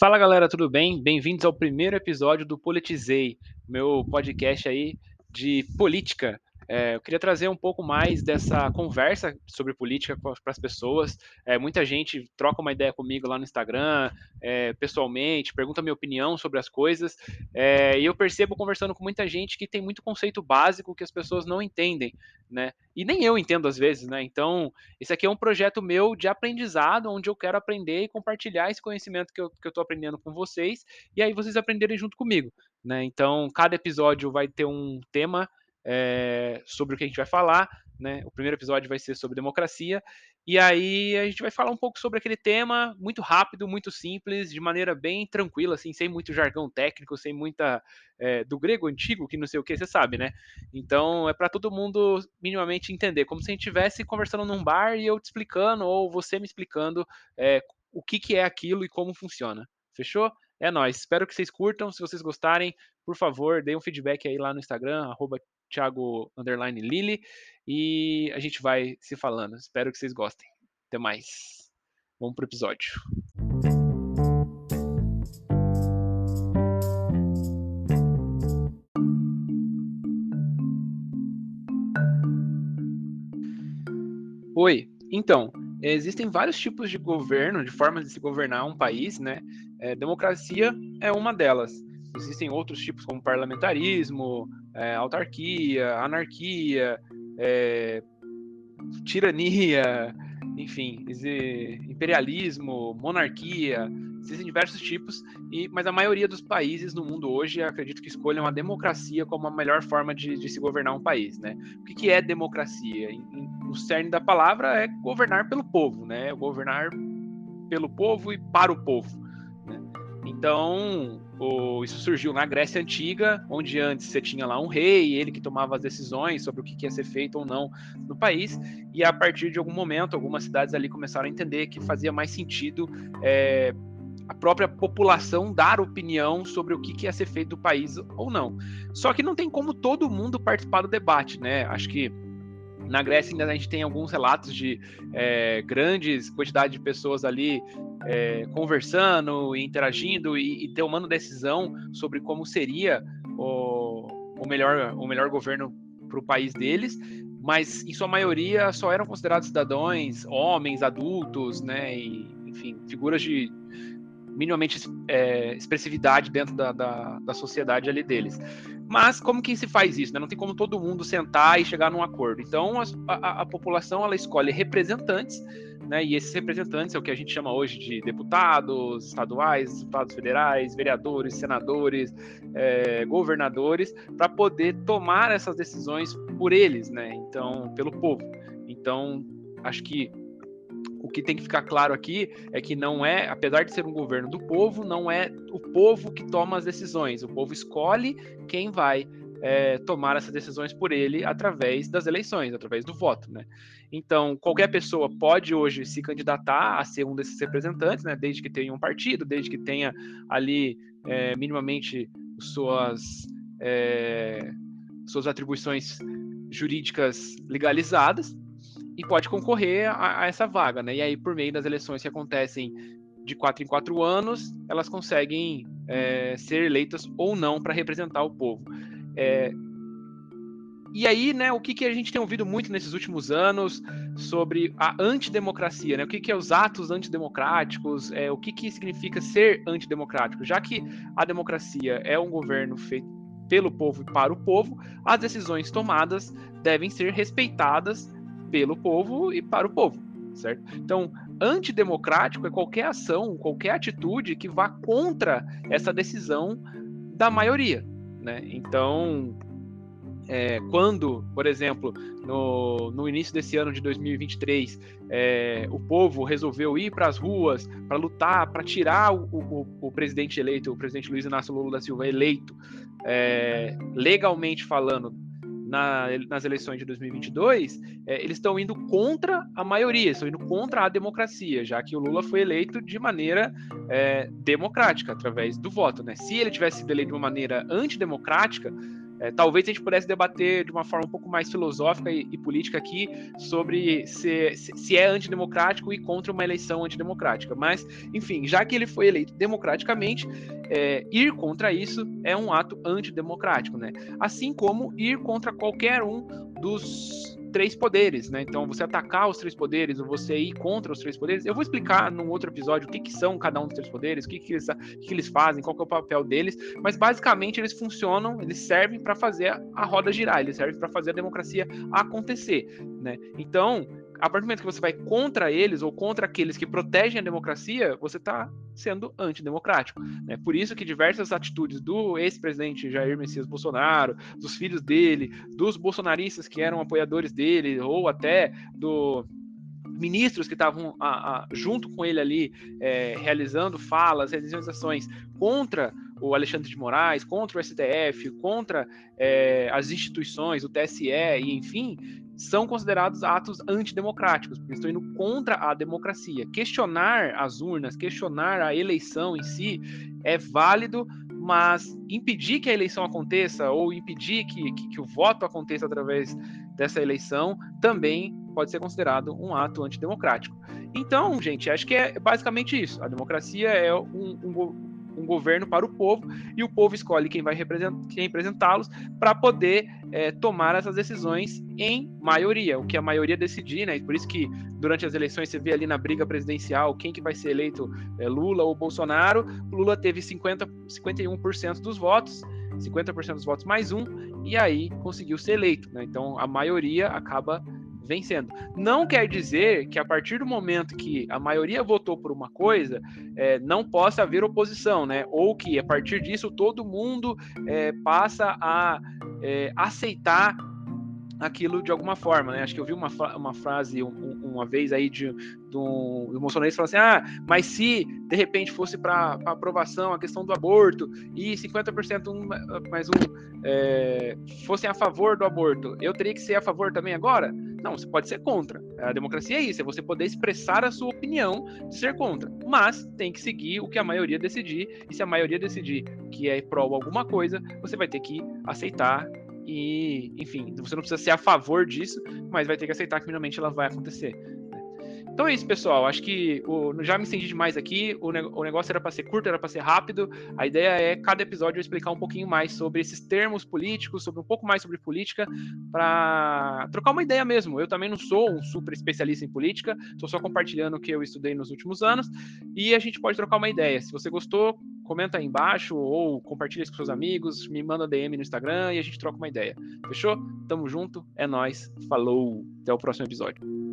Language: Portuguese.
Fala galera, tudo bem? Bem-vindos ao primeiro episódio do Politizei, meu podcast aí de política. É, eu queria trazer um pouco mais dessa conversa sobre política para as pessoas. É, muita gente troca uma ideia comigo lá no Instagram, é, pessoalmente, pergunta minha opinião sobre as coisas. E eu percebo conversando com muita gente que tem muito conceito básico que as pessoas não entendem, né? E nem eu entendo às vezes, né? Então, esse aqui é um projeto meu de aprendizado, onde eu quero aprender e compartilhar esse conhecimento que eu estou aprendendo com vocês, e aí vocês aprenderem junto comigo. Né? Então, cada episódio vai ter um tema é, sobre o que a gente vai falar. Né? O primeiro episódio vai ser sobre democracia. E aí a gente vai falar um pouco sobre aquele tema, muito rápido, muito simples, de maneira bem tranquila, assim, sem muito jargão técnico, sem muita. É, do grego antigo, que não sei o que, você sabe, né? Então é para todo mundo minimamente entender, como se a gente estivesse conversando num bar e eu te explicando, ou você me explicando é, o que, que é aquilo e como funciona. Fechou? É nóis. Espero que vocês curtam. Se vocês gostarem, por favor, deem um feedback aí lá no Instagram, arroba Thiago Underline Lili. E a gente vai se falando. Espero que vocês gostem. Até mais. Vamos pro episódio. Oi, então, existem vários tipos de governo, de formas de se governar um país, né? É, democracia é uma delas. Existem outros tipos como parlamentarismo, é, autarquia, anarquia, é, tirania, enfim, imperialismo, monarquia, existem diversos tipos, e, mas a maioria dos países no mundo hoje, acredito que escolham a democracia como a melhor forma de, de se governar um país, né? O que, que é democracia? Em, em, o cerne da palavra é governar pelo povo, né? Governar pelo povo e para o povo. Né? Então, isso surgiu na Grécia Antiga, onde antes você tinha lá um rei, ele que tomava as decisões sobre o que ia ser feito ou não no país, e a partir de algum momento, algumas cidades ali começaram a entender que fazia mais sentido é, a própria população dar opinião sobre o que ia ser feito do país ou não. Só que não tem como todo mundo participar do debate, né? Acho que na Grécia ainda a gente tem alguns relatos de é, grandes quantidade de pessoas ali é, conversando interagindo e, e tomando decisão sobre como seria o, o melhor, o melhor governo para o país deles, mas em sua maioria só eram considerados cidadãos, homens, adultos, né, e, enfim, figuras de minimamente é, expressividade dentro da, da, da, sociedade ali deles. Mas como que se faz isso? Né? Não tem como todo mundo sentar e chegar num acordo. Então a, a, a população ela escolhe representantes, né? E esses representantes é o que a gente chama hoje de deputados estaduais, deputados federais, vereadores, senadores, é, governadores, para poder tomar essas decisões por eles, né? Então, pelo povo. Então, acho que o que tem que ficar claro aqui é que não é, apesar de ser um governo do povo, não é o povo que toma as decisões. O povo escolhe quem vai é, tomar essas decisões por ele através das eleições, através do voto, né? Então, qualquer pessoa pode hoje se candidatar a ser um desses representantes, né? Desde que tenha um partido, desde que tenha ali é, minimamente suas é, suas atribuições jurídicas legalizadas e pode concorrer a, a, essa vaga, né? E aí, por meio das eleições que acontecem de quatro em quatro anos, elas conseguem é, ser eleitas ou não para representar o povo. É, e aí, né, o que, que a gente tem ouvido muito nesses últimos anos sobre a antidemocracia, né? O que, que é os atos antidemocráticos, é, o que, que significa ser antidemocrático? Já que a democracia é um governo feito pelo povo e para o povo, as decisões tomadas devem ser respeitadas pelo povo e para o povo, certo? Então, antidemocrático é qualquer ação, qualquer atitude que vá contra essa decisão da maioria, né? Então, é, quando, por exemplo, no, no, início desse ano de 2023, é, o povo resolveu ir para as ruas para lutar, para tirar o, o, o, presidente eleito, o presidente Luiz Inácio Lula da Silva eleito, é, legalmente falando, na, nas eleições de 2022, é, eles estão indo contra a maioria, estão indo contra a democracia, já que o Lula foi eleito de maneira é, democrática, através do voto. Né? Se ele tivesse sido eleito de uma maneira antidemocrática, É, talvez a gente pudesse debater de uma forma um pouco mais filosófica e, e política aqui sobre se, se, se, é antidemocrático e contra uma eleição antidemocrática. Mas, enfim, já que ele foi eleito democraticamente, é, ir contra isso é um ato antidemocrático, né? Assim como ir contra qualquer um dos três poderes, né? Então, você atacar os três poderes ou você ir contra os três poderes, eu vou explicar num outro episódio o que, que são cada um dos três poderes, o que, que, eles, o que eles fazem, qual é o papel deles, mas basicamente eles funcionam, eles servem para fazer a roda girar, eles servem para fazer a democracia acontecer, né? Então, a partir do momento que você vai contra eles ou contra aqueles que protegem a democracia, você está sendo antidemocrático. Né? Por isso que diversas atitudes do ex-presidente Jair Messias Bolsonaro, dos filhos dele, dos bolsonaristas que eram apoiadores dele, ou até do ministros que estavam junto com ele ali, é, realizando falas, realizando ações contra o Alexandre de Moraes, contra o STF, contra é, as instituições, o TSE e enfim, são considerados atos antidemocráticos, porque estão indo contra a democracia. Questionar as urnas, questionar a eleição em si é válido, mas impedir que a eleição aconteça ou impedir que, que, que o voto aconteça através dessa eleição também pode ser considerado um ato antidemocrático. Então, gente, acho que é basicamente isso. A democracia é um, um um governo para o povo e o povo escolhe quem vai representá-los para poder é, tomar essas decisões em maioria, o que a maioria decidir, né? Por isso que durante as eleições você vê ali na briga presidencial quem que vai ser eleito, é, Lula ou Bolsonaro. Lula teve 50, 51% dos votos, 50% dos votos mais um, e aí conseguiu ser eleito, né? Então a maioria acaba vencendo. Não quer dizer que a partir do momento que a maioria votou por uma coisa, é, não possa haver oposição, né? Ou que a partir disso todo mundo é, passa a é, aceitar aquilo de alguma forma, né? Acho que eu vi uma, uma frase um, uma vez aí de, de um, bolsonarista falando assim: ah, mas se de repente fosse para aprovação a questão do aborto e 50% um, mais um é, fossem a favor do aborto, eu teria que ser a favor também agora? Não, você pode ser contra. A democracia é isso, é você poder expressar a sua opinião de ser contra. Mas tem que seguir o que a maioria decidir, e se a maioria decidir que é pró alguma coisa, você vai ter que aceitar e, enfim, você não precisa ser a favor disso, mas vai ter que aceitar que finalmente ela vai acontecer. Então é isso, pessoal. Acho que o, já me estendi demais aqui. O, o negócio era para ser curto, era para ser rápido. A ideia é, cada episódio, eu explicar um pouquinho mais sobre esses termos políticos, sobre um pouco mais sobre política, para trocar uma ideia mesmo. Eu também não sou um super especialista em política, estou só compartilhando o que eu estudei nos últimos anos e a gente pode trocar uma ideia. Se você gostou, comenta aí embaixo ou compartilha isso com seus amigos, me manda DM no Instagram e a gente troca uma ideia. Fechou? Tamo junto, é nós. Falou. Até o próximo episódio.